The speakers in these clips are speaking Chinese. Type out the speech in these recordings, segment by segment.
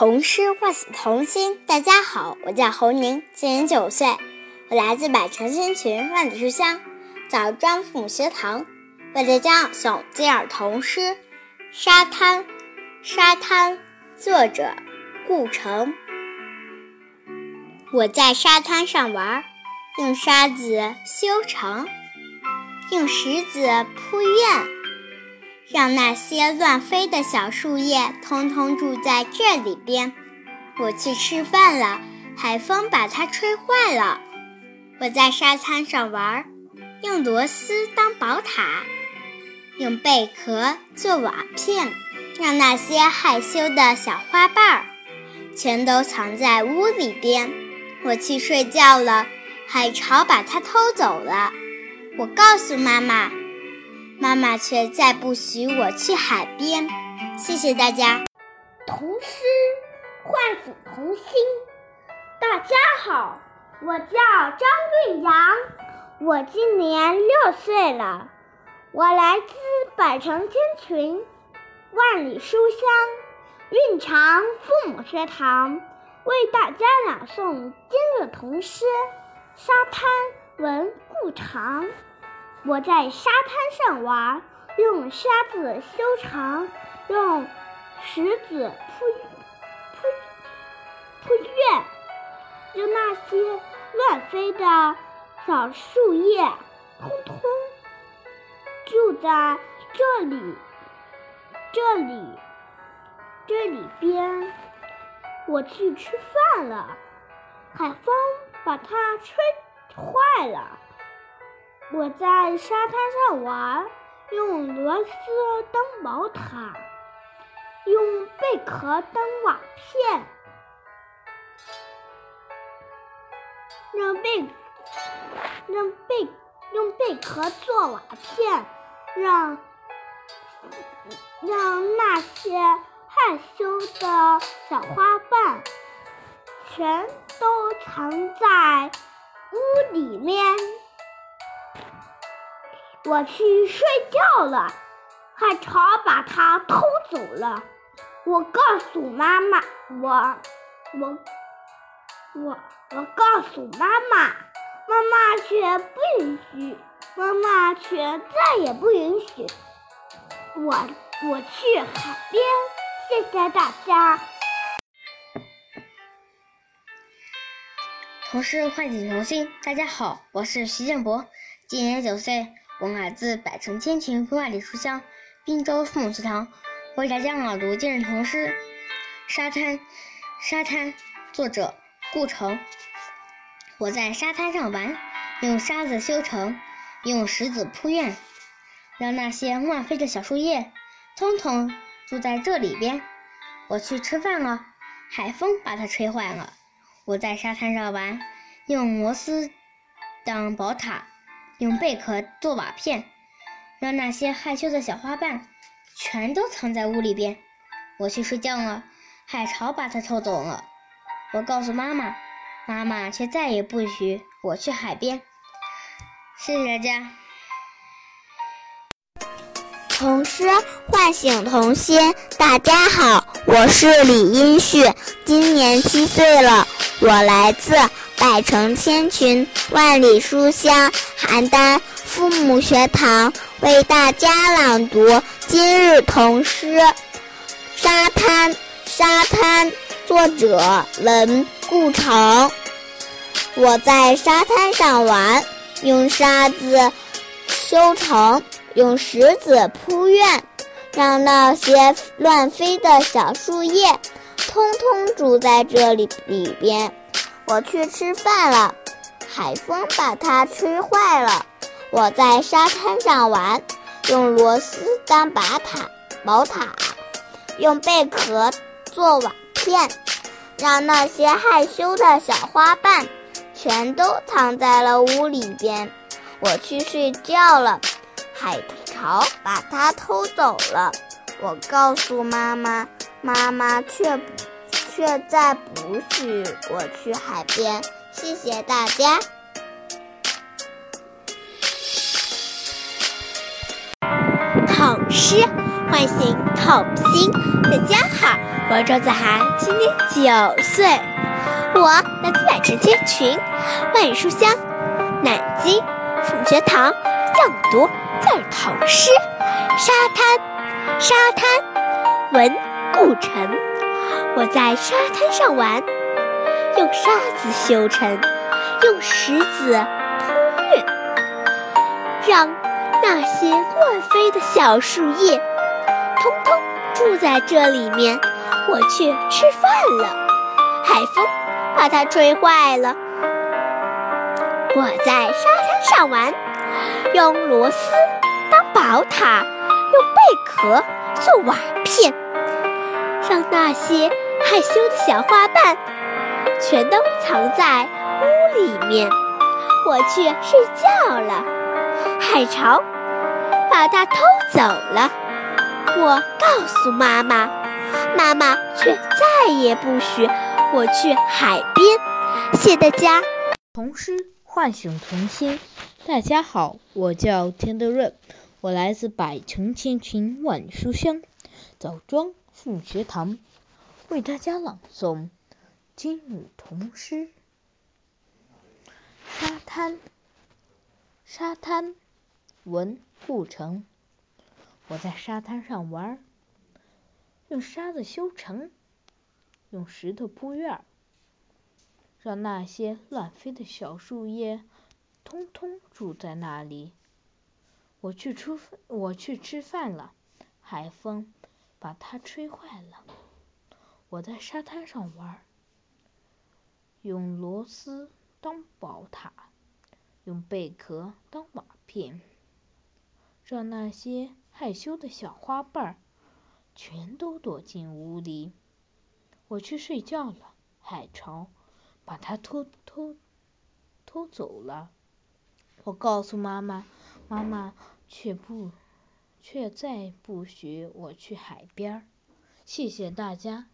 童诗唤醒童心。大家好，我叫侯宁，今年九岁，我来自百城千群万里书香枣庄父母学堂，为大家诵今儿童诗《沙滩》。沙滩，作者顾城。我在沙滩上玩，用沙子修城，用石子铺院。让那些乱飞的小树叶通通住在这里边。我去吃饭了，海风把它吹坏了。我在沙滩上玩，用螺丝当宝塔，用贝壳做瓦片，让那些害羞的小花瓣儿全都藏在屋里边。我去睡觉了，海潮把它偷走了。我告诉妈妈。妈妈却再不许我去海边。谢谢大家。童诗唤醒童心。大家好，我叫张瑞阳，我今年六岁了，我来自百城千群，万里书香蕴长父母学堂，为大家朗诵今日童诗《沙滩》闻故长。我在沙滩上玩，用沙子修长，用石子铺铺铺院，让那些乱飞的小树叶通通住在这里，这里，这里边。我去吃饭了，海风把它吹坏了。我在沙滩上玩，用螺丝当宝塔，用贝壳当瓦片，让贝让贝用贝壳做瓦片，让让那些害羞的小花瓣全都藏在屋里面。我去睡觉了，海潮把它偷走了。我告诉妈妈，我我我我告诉妈妈，妈妈却不允许，妈妈却再也不允许我我去海边。谢谢大家。童诗唤醒童心。大家好，我是徐建博，今年九岁。我来自百城千群万里书香滨州父母学堂，为大家朗读今日童诗《沙滩》。沙滩，作者顾城。我在沙滩上玩，用沙子修城，用石子铺院，让那些乱飞的小树叶通通住在这里边。我去吃饭了，海风把它吹坏了。我在沙滩上玩，用螺丝当宝塔。用贝壳做瓦片，让那些害羞的小花瓣全都藏在屋里边。我去睡觉了，海潮把它偷走了。我告诉妈妈，妈妈却再也不许我去海边。谢谢大家。童诗唤醒童心。大家好，我是李英旭，今年七岁了，我来自。百城千群，万里书香。邯郸父母学堂为大家朗读今日童诗《沙滩》。沙滩，作者文顾城。我在沙滩上玩，用沙子修城，用石子铺院，让那些乱飞的小树叶通通住在这里里边。我去吃饭了，海风把它吹坏了。我在沙滩上玩，用螺丝当宝塔，宝塔，用贝壳做瓦片，让那些害羞的小花瓣全都藏在了屋里边。我去睡觉了，海潮把它偷走了。我告诉妈妈，妈妈却不。却再不许我去海边。谢谢大家。童诗唤醒童心。大家好，我是周子涵，今年九岁，我来自百城千群，万里书香，南京父母学堂讲读教育童诗。沙滩，沙滩，文顾城。我在沙滩上玩，用沙子修成，用石子铺运，让那些乱飞的小树叶，通通住在这里面。我去吃饭了，海风把它吹坏了。我在沙滩上玩，用螺丝当宝塔，用贝壳做瓦片，让那些害羞的小花瓣全都藏在屋里面。我去睡觉了，海潮把它偷走了。我告诉妈妈，妈妈却再也不许我去海边。谢谢大家。童诗唤醒童心。大家好，我叫田德润，我来自百城千群万书香枣庄父母学堂，为大家朗诵今日童诗。沙滩，沙滩，文顾城。我在沙滩上玩，用沙子修城，用石头铺院，让那些乱飞的小树叶通通住在那里。我去吃我去吃饭了，海风把它吹坏了。我在沙滩上玩，用螺丝当宝塔，用贝壳当瓦片，让那些害羞的小花瓣全都躲进屋里。我去睡觉了，海潮把它偷偷偷走了。我告诉妈妈，妈妈却不却再不许我去海边儿。谢谢大家。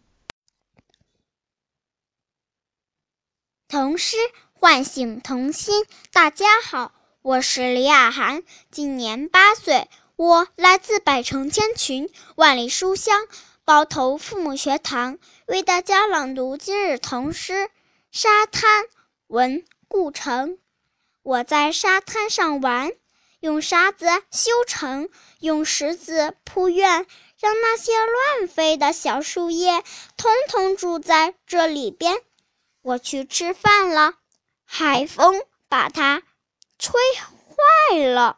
童诗唤醒童心。大家好，我是李雅涵，今年八岁，我来自百城千群，万里书香包头父母学堂，为大家朗读今日童诗《沙滩》文顾城。我在沙滩上玩，用沙子修城，用石子铺院，让那些乱飞的小树叶通通住在这里边。我去吃饭了，海风把它吹坏了。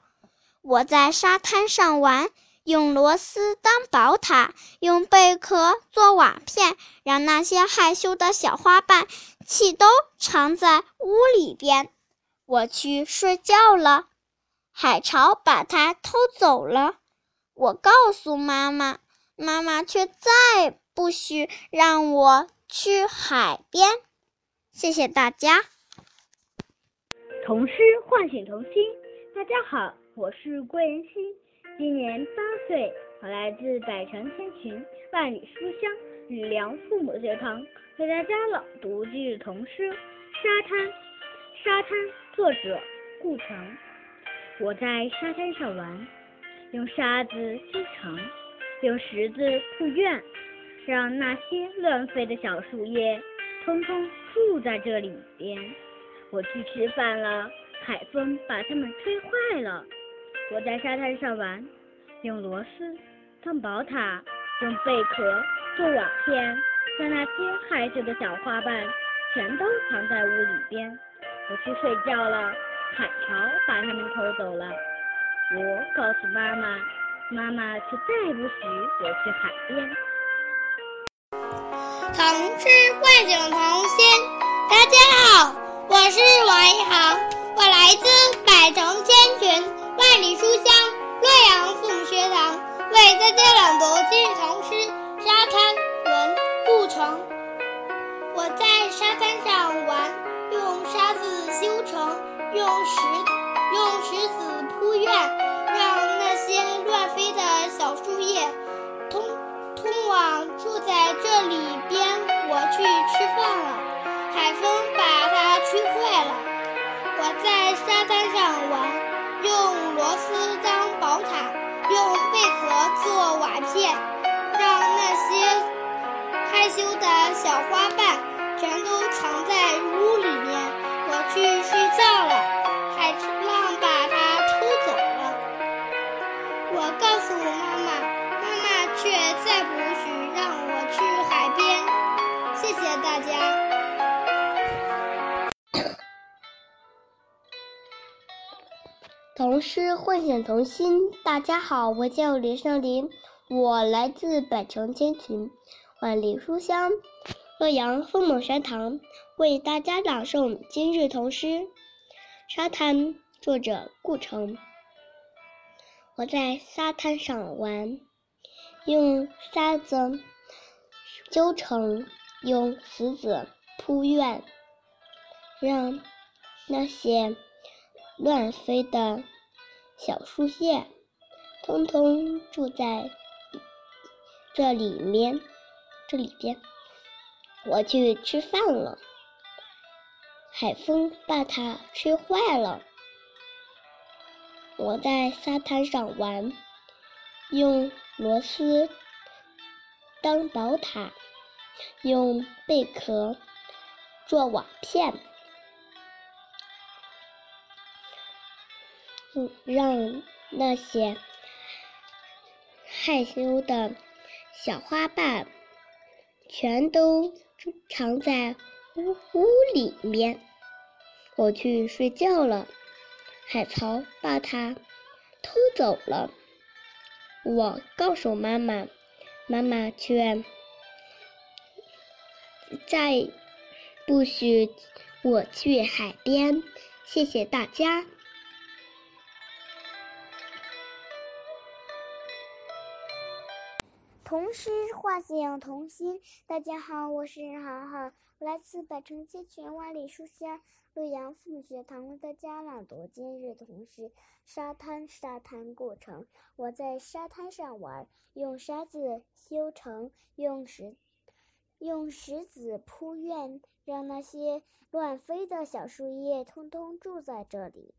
我在沙滩上玩，用螺丝当宝塔，用贝壳做瓦片，让那些害羞的小花瓣气都藏在屋里边。我去睡觉了，海潮把它偷走了。我告诉妈妈，妈妈却再不许让我去海边。谢谢大家。童诗唤醒童心。大家好，我是郭妍希，今年八岁，我来自百城千群，万里书香吕梁父母学堂，为大家朗读今日童诗《沙滩》。沙滩，作者顾城。我在沙滩上玩，用沙子修城，用石子铺院，让那些乱飞的小树叶通通住在这里边。我去吃饭了，海风把它们吹坏了。我在沙滩上玩，用螺丝当宝塔，用贝壳做瓦片，让那些害羞的小花瓣全都藏在屋里边。我去睡觉了，海潮把它们偷走了。我告诉妈妈，妈妈却再不许我去海边。童诗唤醒童心。大家好，我是王一航，我来自百城千群，万里书香洛阳父母学堂，为大家朗读今日童诗《沙滩》文顾城。我在沙滩上玩。用沙子修城，用石用石子铺院让那些乱飞的小树叶通通往住在这里边我去吃饭了。海风把它吹坏了我在沙滩上玩用螺丝当宝塔用贝壳做瓦片让那些害羞的小花瓣诗唤醒童心。大家好，我叫李胜林，我来自百城千群，万里书香，洛阳凤梦山堂，为大家朗诵今日童诗。沙滩，作者顾城。我在沙滩上玩，用沙子揪成，用石子铺院，让那些。乱飞的小树叶，通通住在这里面。这里边，我去吃饭了。海风把它吹坏了。我在沙滩上玩，用螺丝当宝塔，用贝壳做瓦片。让那些害羞的小花瓣全都藏在屋屋里面。我去睡觉了，海草把它偷走了。我告诉妈妈，妈妈却再不许我去海边。谢谢大家。童诗唤醒童心。大家好，我是涵涵，我来自百城千群万里书香洛阳父母学堂为大家朗读今日童诗。沙滩，沙滩过程。我在沙滩上玩，用沙子修城，用石用石子铺院，让那些乱飞的小树叶通通住在这里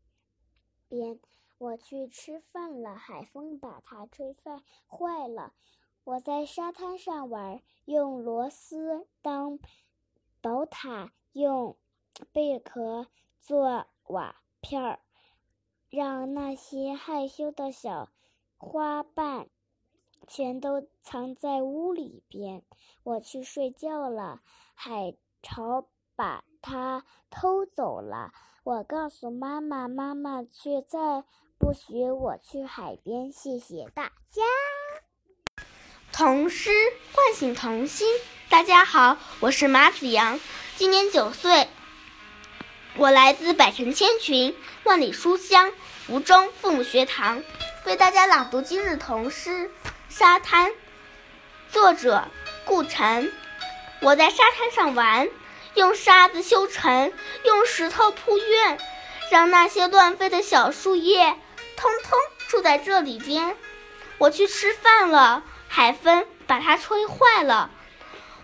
边。我去吃饭了，海风把它吹坏坏了。我在沙滩上玩，用螺丝当宝塔，用贝壳做瓦片儿，让那些害羞的小花瓣全都藏在屋里边。我去睡觉了，海潮把它偷走了。我告诉妈妈，妈妈却再不许我去海边。谢谢大家。童诗唤醒童心。大家好，我是马子阳，今年九岁，我来自百城千群，万里书香吴中父母学堂，为大家朗读今日童诗《沙滩》。作者顾城。我在沙滩上玩，用沙子修城，用石头铺院，让那些乱飞的小树叶通通住在这里边。我去吃饭了。海风把它吹坏了。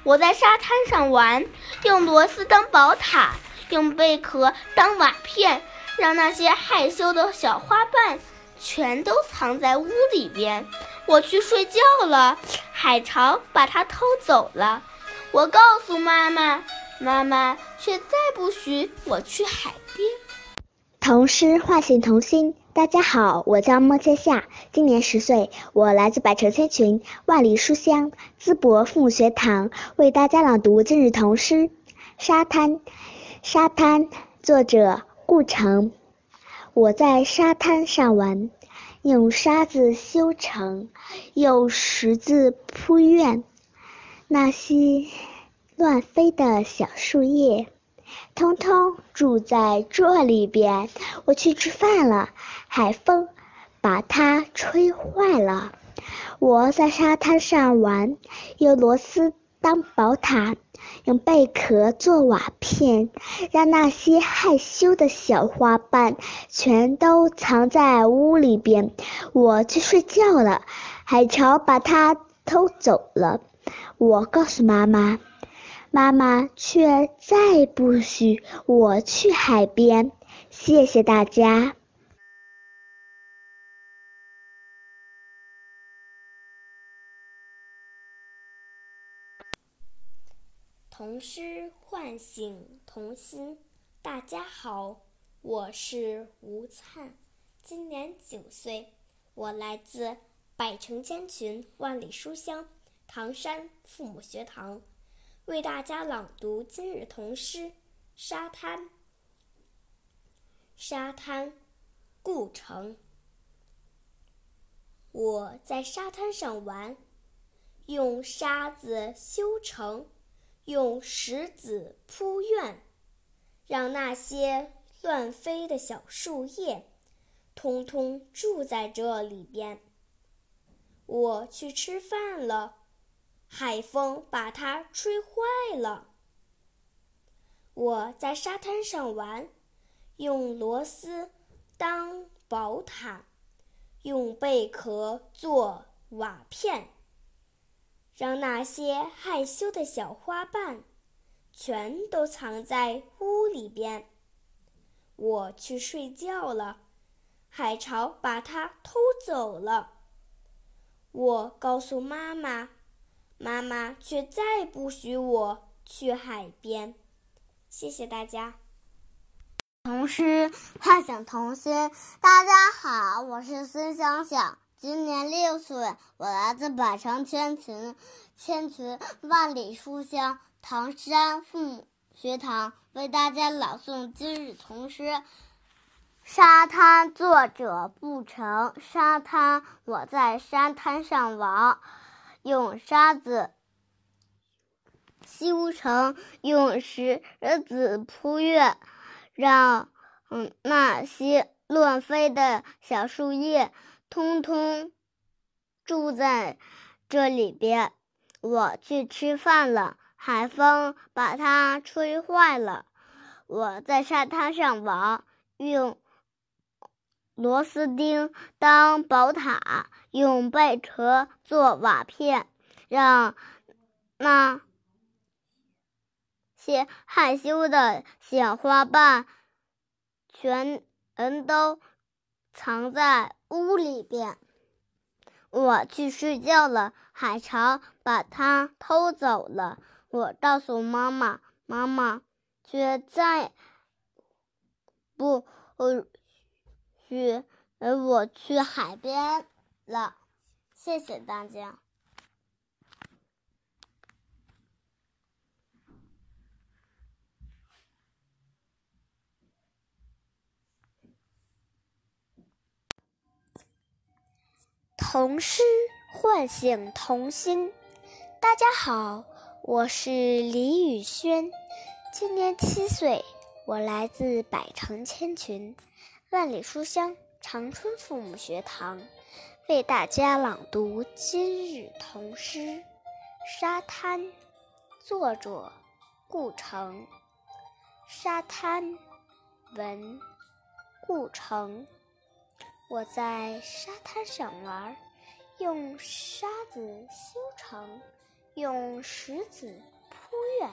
我在沙滩上玩，用螺丝当宝塔，用贝壳当瓦片，让那些害羞的小花瓣全都藏在屋里边。我去睡觉了，海潮把它偷走了。我告诉妈妈，妈妈却再不许我去海边。童诗唤醒童心。大家好，我叫莫千夏，今年十岁，我来自百城千群，万里书香淄博父母学堂，为大家朗读今日童诗《沙滩》。沙滩，作者顾城。我在沙滩上玩，用沙子修城，用石子铺院，那些乱飞的小树叶。通通住在这里边。我去吃饭了，海风把它吹坏了。我在沙滩上玩，用螺丝当宝塔，用贝壳做瓦片，让那些害羞的小花瓣全都藏在屋里边。我去睡觉了，海潮把它偷走了。我告诉妈妈。妈妈却再不许我去海边。谢谢大家。童诗唤醒童心。大家好，我是吴灿，今年九岁，我来自百城千群万里书香唐山父母学堂，为大家朗读今日童诗《沙滩》。沙滩，顾城。我在沙滩上玩，用沙子修城。用石子铺院，让那些乱飞的小树叶，通通住在这里边。我去吃饭了，海风把它吹坏了。我在沙滩上玩，用螺丝当宝塔，用贝壳做瓦片。让那些害羞的小花瓣，全都藏在屋里边。我去睡觉了，海潮把它偷走了。我告诉妈妈，妈妈却再不许我去海边。谢谢大家。童诗唤醒童心。大家好，我是孙想想。今年六岁，我来自百城千群、千群万里书香唐山父母学堂，为大家朗诵今日童诗《沙滩》。作者：不成。沙滩，我在沙滩上玩，用沙子修成，用石子铺月，让嗯那些乱飞的小树叶。通通住在这里边。我去吃饭了，海风把它吹坏了。我在沙滩上玩，用螺丝钉当宝塔，用贝壳做瓦片，让那些害羞的小花瓣全都藏在。屋里边，我去睡觉了。海潮把它偷走了。我告诉妈妈，妈妈却再不去，呃我去海边了。谢谢大家。童诗唤醒童心。大家好，我是李宇轩，今年七岁，我来自百城千群、万里书香长春父母学堂，为大家朗读今日童诗《沙滩》。作者：顾城。沙滩，文，顾城。我在沙滩上玩，用沙子修城，用石子铺院，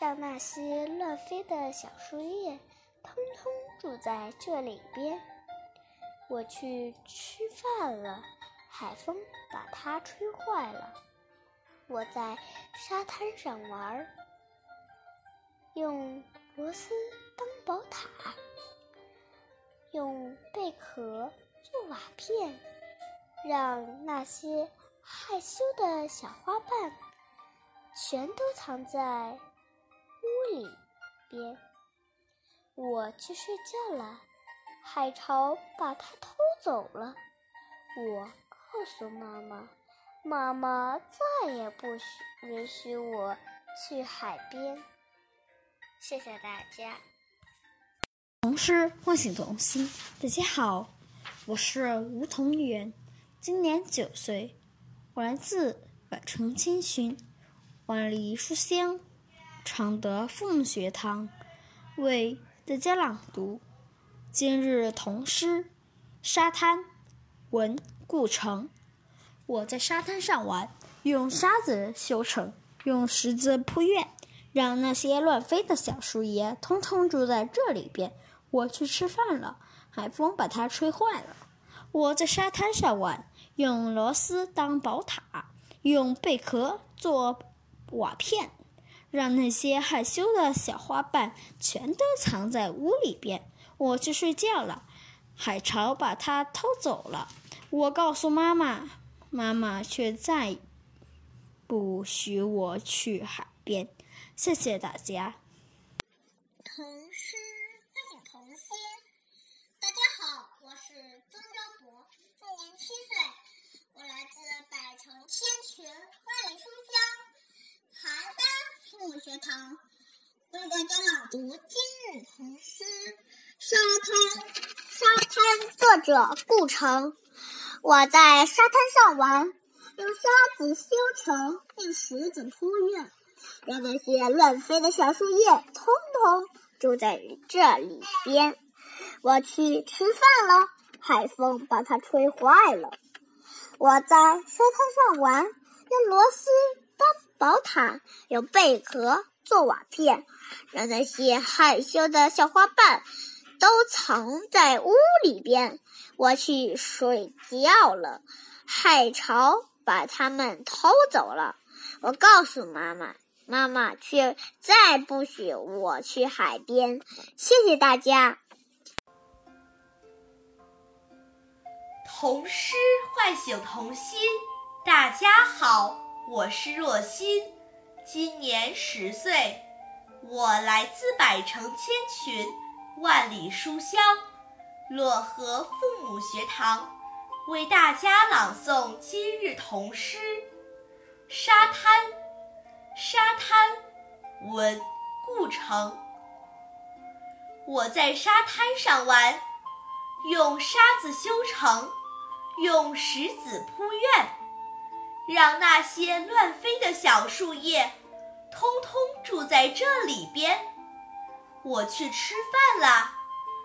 让那些乱飞的小树叶通通住在这里边。我去吃饭了，海风把它吹坏了。我在沙滩上玩，用螺丝当宝塔。用贝壳做瓦片，让那些害羞的小花瓣全都藏在屋里边。我去睡觉了，海潮把它偷走了。我告诉妈妈，妈妈再也不许允许我去海边。谢谢大家。童诗唤醒童心。大家好，我是吴彤元，今年九岁，我来自百城千寻、万里书香常德父母学堂，为大家朗读今日童诗《沙滩》。文顾城。我在沙滩上玩，用沙子修城，用石子铺院，让那些乱飞的小树叶通通住在这里边。我去吃饭了，海风把它吹坏了。我在沙滩上玩，用螺丝当宝塔，用贝壳做瓦片，让那些害羞的小花瓣全都藏在屋里边。我去睡觉了，海潮把它偷走了。我告诉妈妈，妈妈却再不许我去海边。谢谢大家。童诗唤醒童心。大家好，我是曾昭博，今年七岁，我来自百城千群、万里书香邯动物学堂，为大家朗读今日童诗《沙滩》。沙滩，作者顾城。我在沙滩上玩，用沙子修城，用石子铺院，让那些乱飞的小树叶通通住在这里边。我去吃饭了，海风把它吹坏了。我在沙滩上玩，用螺丝当宝塔，用贝壳做瓦片，让那些害羞的小花瓣都藏在屋里边。我去睡觉了，海潮把它们偷走了。我告诉妈妈，妈妈却再不许我去海边。谢谢大家。童诗唤醒童心。大家好，我是若欣，今年十岁，我来自百城千群，万里书香。漯河父母学堂为大家朗诵今日童诗《沙滩》。沙滩，文顾城。我在沙滩上玩，用沙子修城，用石子铺院，让那些乱飞的小树叶，通通住在这里边。我去吃饭了。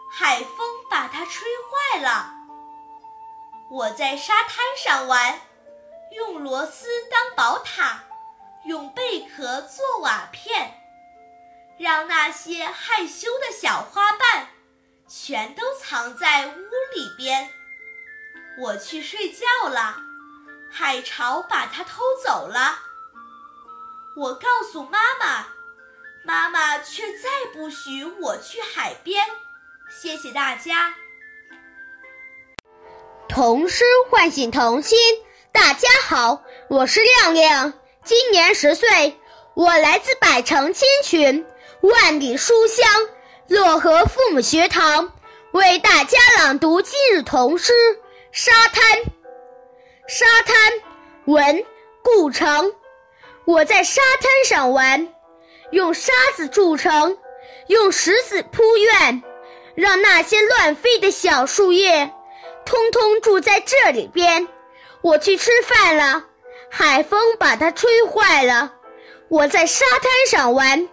海风把它吹坏了。我在沙滩上玩，用螺丝当宝塔，用贝壳做瓦片，让那些害羞的小花瓣全都藏在屋里边。我去睡觉了，海潮把它偷走了。我告诉妈妈，妈妈却再不许我去海边。谢谢大家。童诗唤醒童心。大家好，我是亮亮，今年十岁，我来自百城千群、万里书香漯河父母学堂，为大家朗读今日童诗《沙滩》。沙滩，文顾城。我在沙滩上玩，用沙子筑城，用石子铺院。让那些乱飞的小树叶，通通住在这里边。我去吃饭了，海风把它吹坏了。我在沙滩上玩，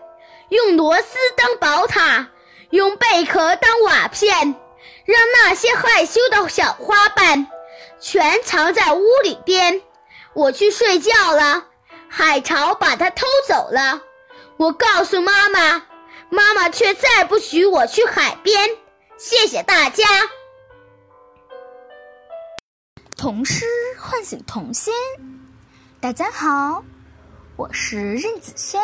用螺丝当宝塔，用贝壳当瓦片，让那些害羞的小花瓣全藏在屋里边。我去睡觉了，海潮把它偷走了。我告诉妈妈。妈妈却再不许我去海边。谢谢大家。童诗唤醒童心。大家好，我是任子轩，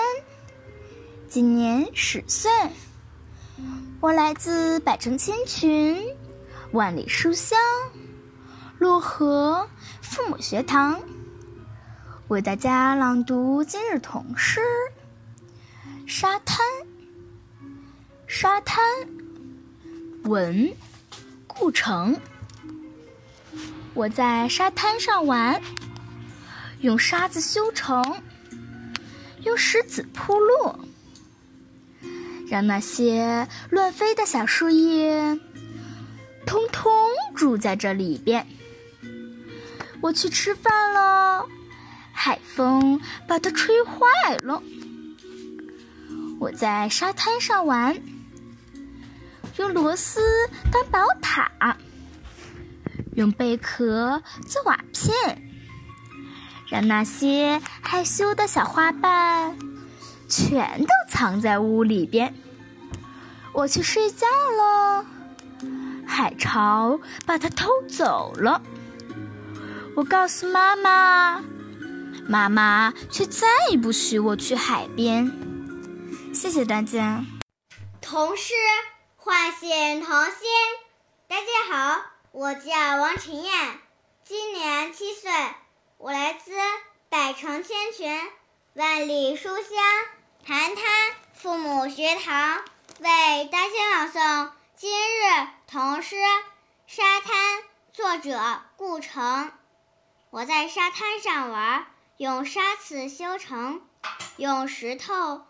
今年十岁，我来自百城千群、万里书香漯河父母学堂，为大家朗读今日童诗《沙滩》。沙滩，文，顾城。我在沙滩上玩，用沙子修城，用石子铺路，让那些乱飞的小树叶，通通住在这里边。我去吃饭了，海风把它吹坏了。我在沙滩上玩。用螺丝当宝塔，用贝壳做瓦片，让那些害羞的小花瓣全都藏在屋里边。我去睡觉了，海潮把它偷走了。我告诉妈妈，妈妈却再也不许我去海边。谢谢大家。童诗唤醒童心。大家好，我叫王晨燕，今年七岁，我来自百城千群，万里书香寒滩父母学堂，为大家朗诵今日童诗《沙滩》，作者顾城。我在沙滩上玩，用沙子修城，用石头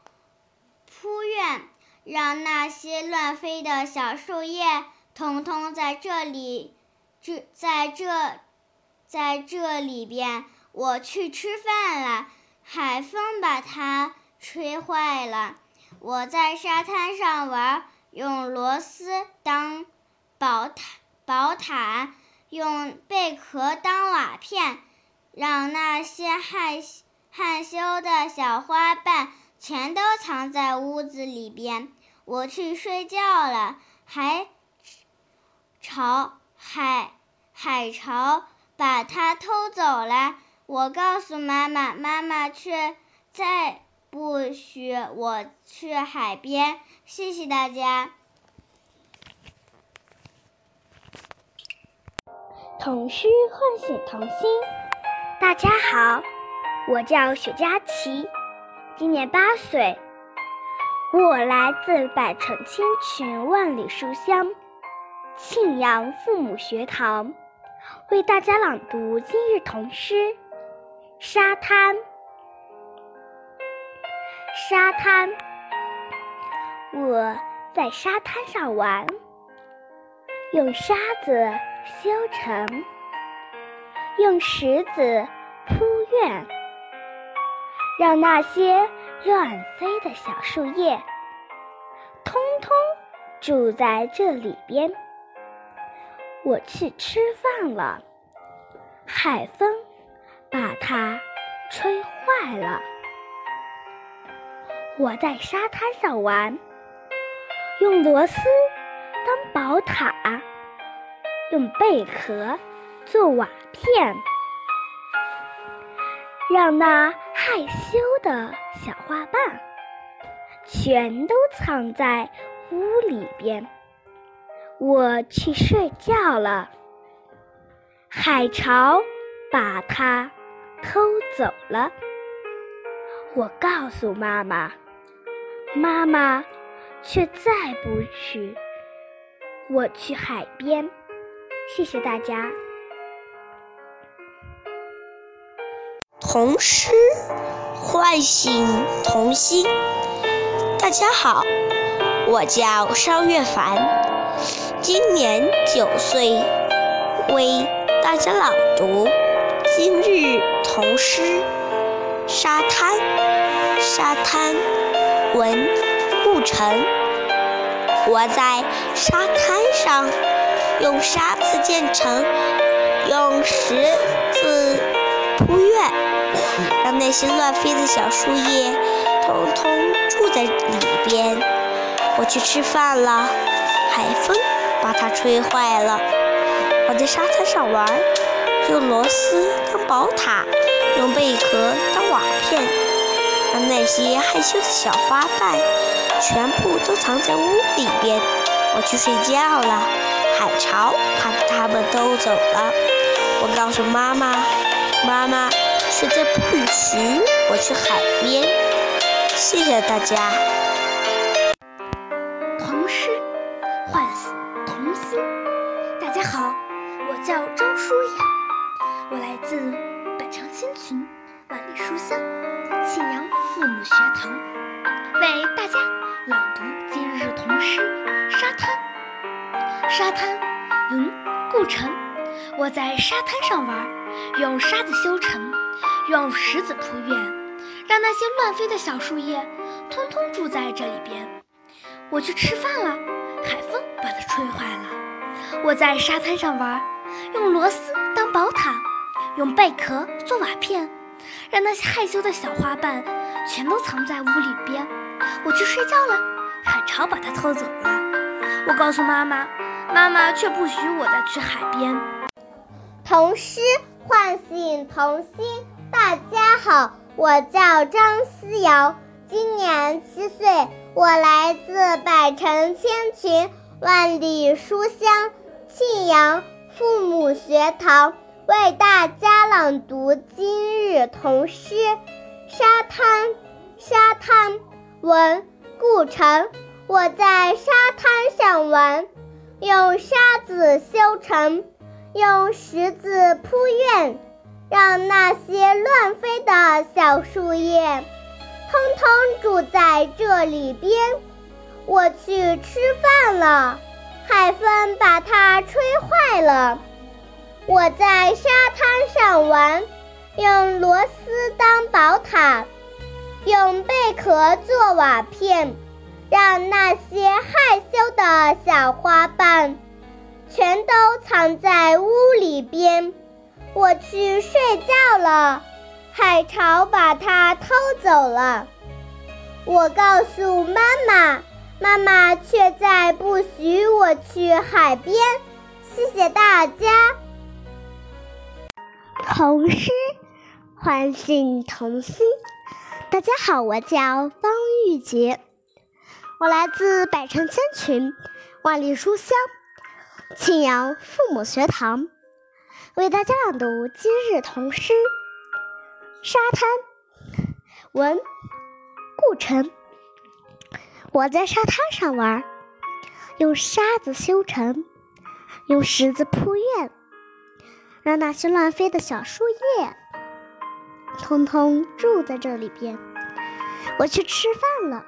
铺院，让那些乱飞的小树叶通通在这里，这在这，在这里边。我去吃饭了，海风把它吹坏了。我在沙滩上玩，用螺丝当宝塔，宝塔。用贝壳当瓦片，让那些害害羞的小花瓣全都藏在屋子里边。我去睡觉了，海潮海海潮把它偷走了。我告诉妈妈，妈妈却再不许我去海边。谢谢大家。童诗唤醒童心。大家好，我叫许佳琪，今年八岁，我来自百城千群万里书香庆阳父母学堂，为大家朗读今日童诗《沙滩》。沙滩，我在沙滩上玩，用沙子。修城，用石子铺院，让那些乱飞的小树叶，通通住在这里边。我去吃饭了，海风把它吹坏了。我在沙滩上玩，用螺丝当宝塔。用贝壳做瓦片，让那害羞的小花瓣全都藏在屋里边。我去睡觉了，海潮把它偷走了。我告诉妈妈，妈妈却再不许我去海边。谢谢大家。童诗唤醒童心。大家好，我叫邵月凡，今年九岁，为大家朗读今日童诗《沙滩》。沙滩，文顾城。我在沙滩上。用沙子建成，用石子铺院，让那些乱飞的小树叶通通住在里边。我去吃饭了，海风把它吹坏了。我在沙滩上玩，用螺丝当宝塔，用贝壳当瓦片，让那些害羞的小花瓣全部都藏在屋里边。我去睡觉了。海潮把他们都走了。我告诉妈妈，妈妈现在不允许我去海边。谢谢大家。用沙子修城，用石子铺院，让那些乱飞的小树叶通通住在这里边。我去吃饭了，海风把它吹坏了。我在沙滩上玩，用螺丝当宝塔，用贝壳做瓦片，让那些害羞的小花瓣全都藏在屋里边。我去睡觉了，海潮把它偷走了。我告诉妈妈。妈妈却不许我再去海边。童诗唤醒童心。大家好，我叫张思瑶，今年七岁，我来自百城千群、万里书香庆阳父母学堂，为大家朗读今日童诗《沙滩》。沙滩，文顾城。我在沙滩上玩，用沙子修城，用石子铺院，让那些乱飞的小树叶。通通住在这里边，我去吃饭了，海风把它吹坏了。我在沙滩上玩，用螺丝当宝塔，用贝壳做瓦片，让那些害羞的小花瓣全都藏在屋里边。我去睡觉了。海潮把它偷走了，我告诉妈妈，妈妈却在不许我去海边。谢谢大家。童诗唤醒童心。大家好，我叫方玉洁，我来自百城千群、万里书香庆阳父母学堂，为大家朗读今日童诗。沙滩，文顾城。我在沙滩上玩，用沙子修城，用石子铺院，让那些乱飞的小树叶，通通住在这里边。我去吃饭了，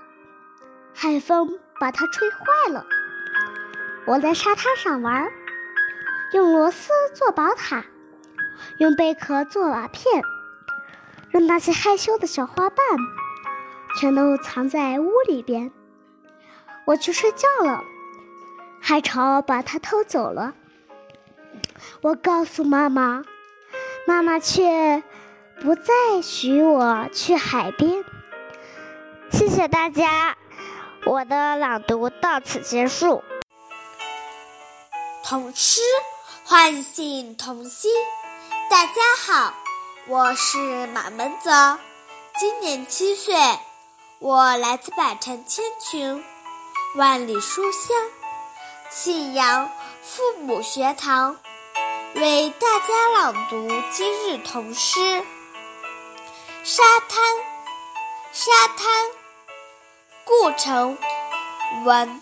海风把它吹坏了。我在沙滩上玩，用螺丝做宝塔，用贝壳做瓦片。让那些害羞的小花瓣全都藏在屋里边。我去睡觉了，海潮把它偷走了。我告诉妈妈，妈妈却不再许我去海边。谢谢大家，我的朗读到此结束。童诗唤醒童心，大家好。我是马门泽，今年七岁，我来自百城千群，万里书香信阳父母学堂，为大家朗读今日童诗《沙滩》。沙滩，顾城，文。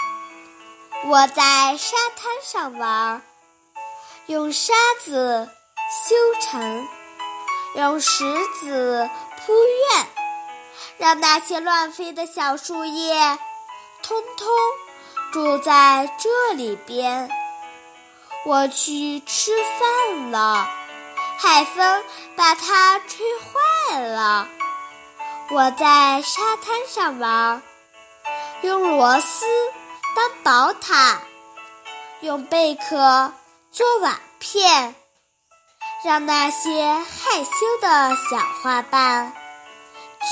我在沙滩上玩，用沙子修城。用石子铺院，让那些乱飞的小树叶通通住在这里边。我去吃饭了，海风把它吹坏了。我在沙滩上玩，用螺丝宝塔，用贝壳做瓦片。让那些害羞的小花瓣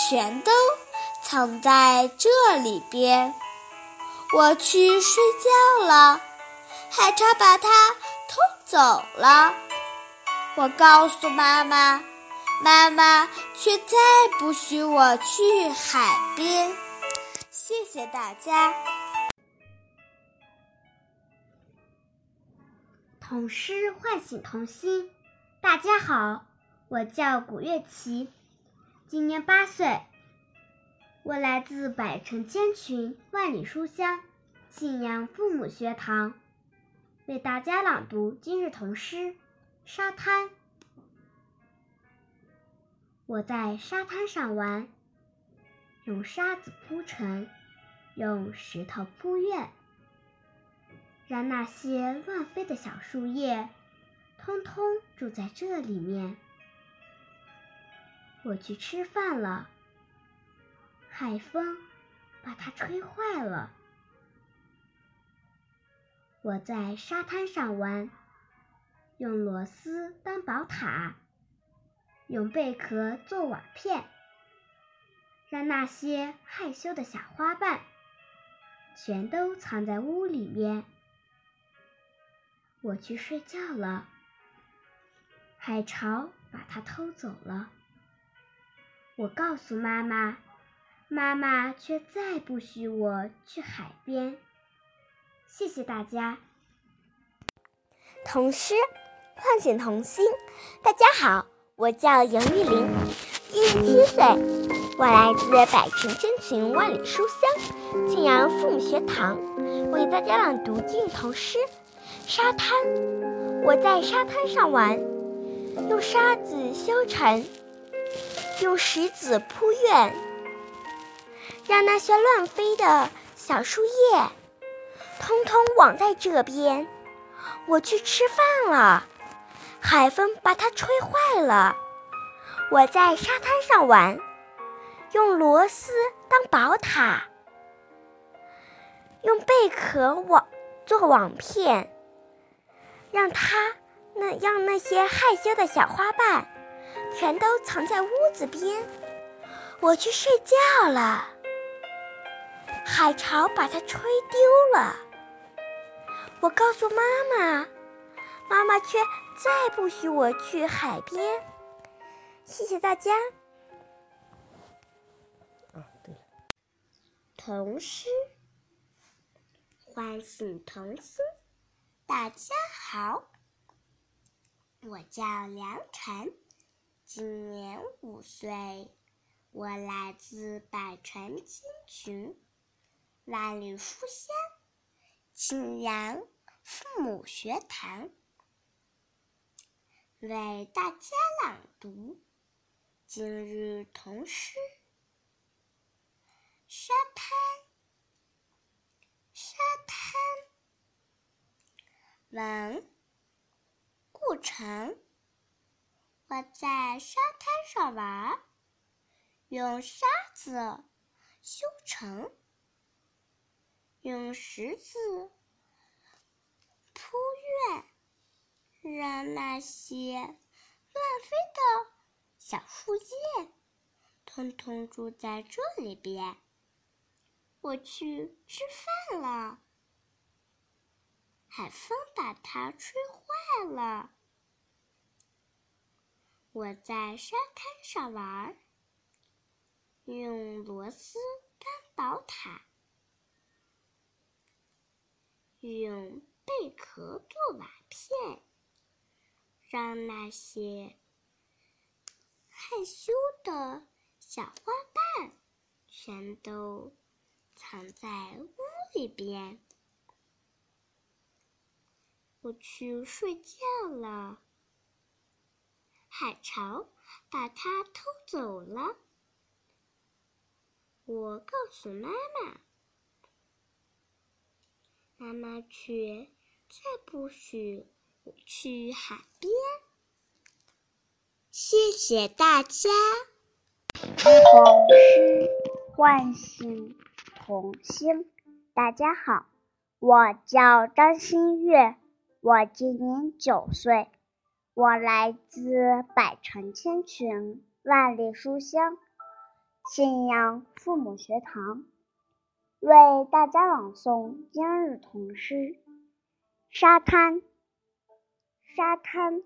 全都藏在这里边。我去睡觉了，海潮把它偷走了。我告诉妈妈，妈妈却再不许我去海边。谢谢大家。童诗唤醒童心。大家好，我叫古月琪，今年八岁，我来自百城千群、万里书香信阳父母学堂，为大家朗读今日童诗《沙滩》。我在沙滩上玩，用沙子铺城，用石头铺院，让那些乱飞的小树叶。通通住在这里面。我去吃饭了，海风把它吹坏了。我在沙滩上玩，用螺丝当宝塔，用贝壳做瓦片，让那些害羞的小花瓣全都藏在屋里面。我去睡觉了。海潮把它偷走了。我告诉妈妈，妈妈却再不许我去海边。谢谢大家。童诗唤醒童心。大家好，我叫杨玉玲，今年七岁，我来自百城千群万里书香庆阳父母学堂，为大家朗读今日童诗。沙滩，我在沙滩上玩，用沙子修城，用石子铺院，让那些乱飞的小树叶，通通网在这边。我去吃饭了，海风把它吹坏了。我在沙滩上玩，用螺丝当宝塔，用贝壳网做网片，让他那让那些害羞的小花瓣全都藏在屋子边。我去睡觉了，海潮把它吹丢了。我告诉妈妈，妈妈却再不许我去海边。谢谢大家。啊，对了，童诗唤醒童心。大家好，我叫梁晨，今年五岁，我来自百城千群，万里书香。庆阳父母学堂为大家朗读今日童诗。沙滩，沙滩，文，顾城。我在沙滩上玩，用沙子修城。用石子铺院，让那些乱飞的小树叶通通住在这里边。我去吃饭了，海风把它吹坏了。我在沙滩上玩，用螺丝当宝塔。用贝壳做瓦片，让那些害羞的小花瓣全都藏在屋里边。我去睡觉了，海潮把它偷走了。我告诉妈妈。妈妈却再不许我去海边。谢谢大家。童诗唤醒童心。大家好，我叫张馨月，我今年九岁，我来自百城千群，万里书香，信阳父母学堂。为大家朗诵今日童诗。沙滩，沙滩，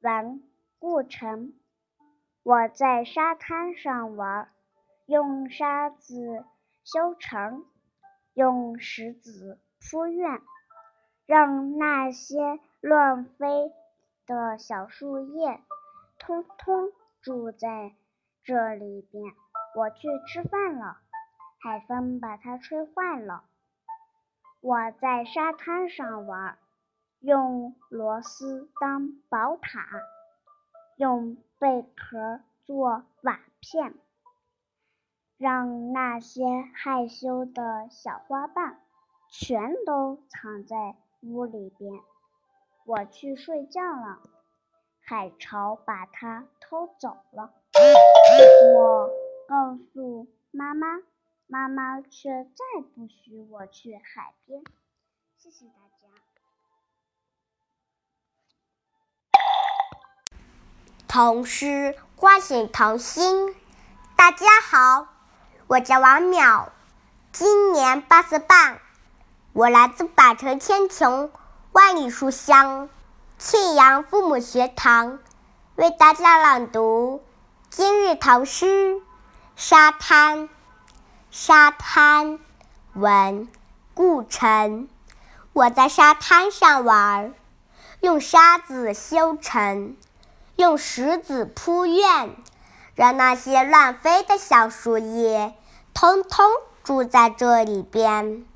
文顾城。我在沙滩上玩，用沙子修城，用石子铺院，让那些乱飞的小树叶通通住在这里边。我去吃饭了。海风把它吹坏了。我在沙滩上玩，用螺丝当宝塔，用贝壳做瓦片，让那些害羞的小花瓣全都藏在屋里边。我去睡觉了，海潮把它偷走了。我告诉妈妈。妈妈却再不许我去海边。谢谢大家。童诗唤醒童心。大家好，我叫王淼，今年八岁半，我来自百城千穷万里书香庆阳父母学堂，为大家朗读今日唐诗。沙滩，沙滩，文，顾城。我在沙滩上玩，用沙子修城，用石子铺院，让那些乱飞的小树叶通通住在这里边。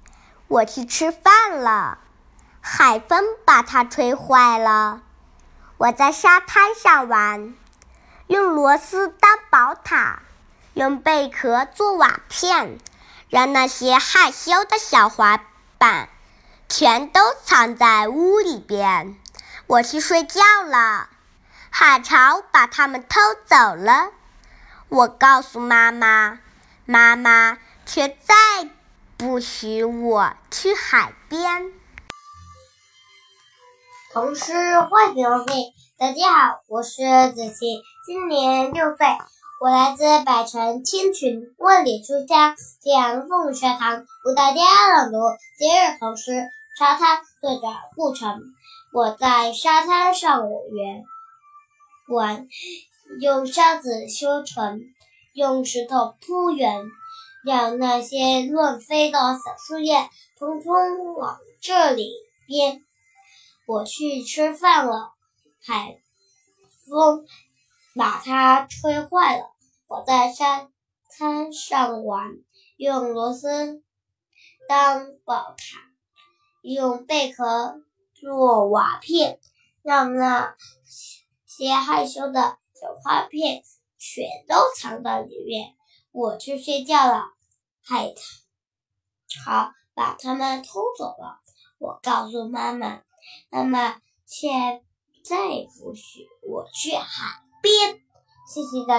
我去吃饭了，海风把它吹坏了。我在沙滩上玩，用螺丝当宝塔，用贝壳做瓦片，让那些害羞的小滑板全都藏在屋里边。我去睡觉了，海潮把它们偷走了。我告诉妈妈，妈妈却再不许我去海边。童诗唤醒童心。大家好，我是子琪，今年六岁，我来自百城千群，万里书香揭阳凤学堂，为大家朗读今日童诗《沙滩》，作者顾城。我在沙滩上玩，玩，用沙子修城，用石头铺圆，让那些乱飞的小树叶通通往这里边。我去吃饭了，海风把它吹坏了。我在沙滩上玩，用螺丝当宝塔，用贝壳做瓦片，让那些害羞的小花片全都藏到里面。我去睡觉了，海潮把他们偷走了。我告诉妈妈。妈妈，现在不许我去海边。谢谢大。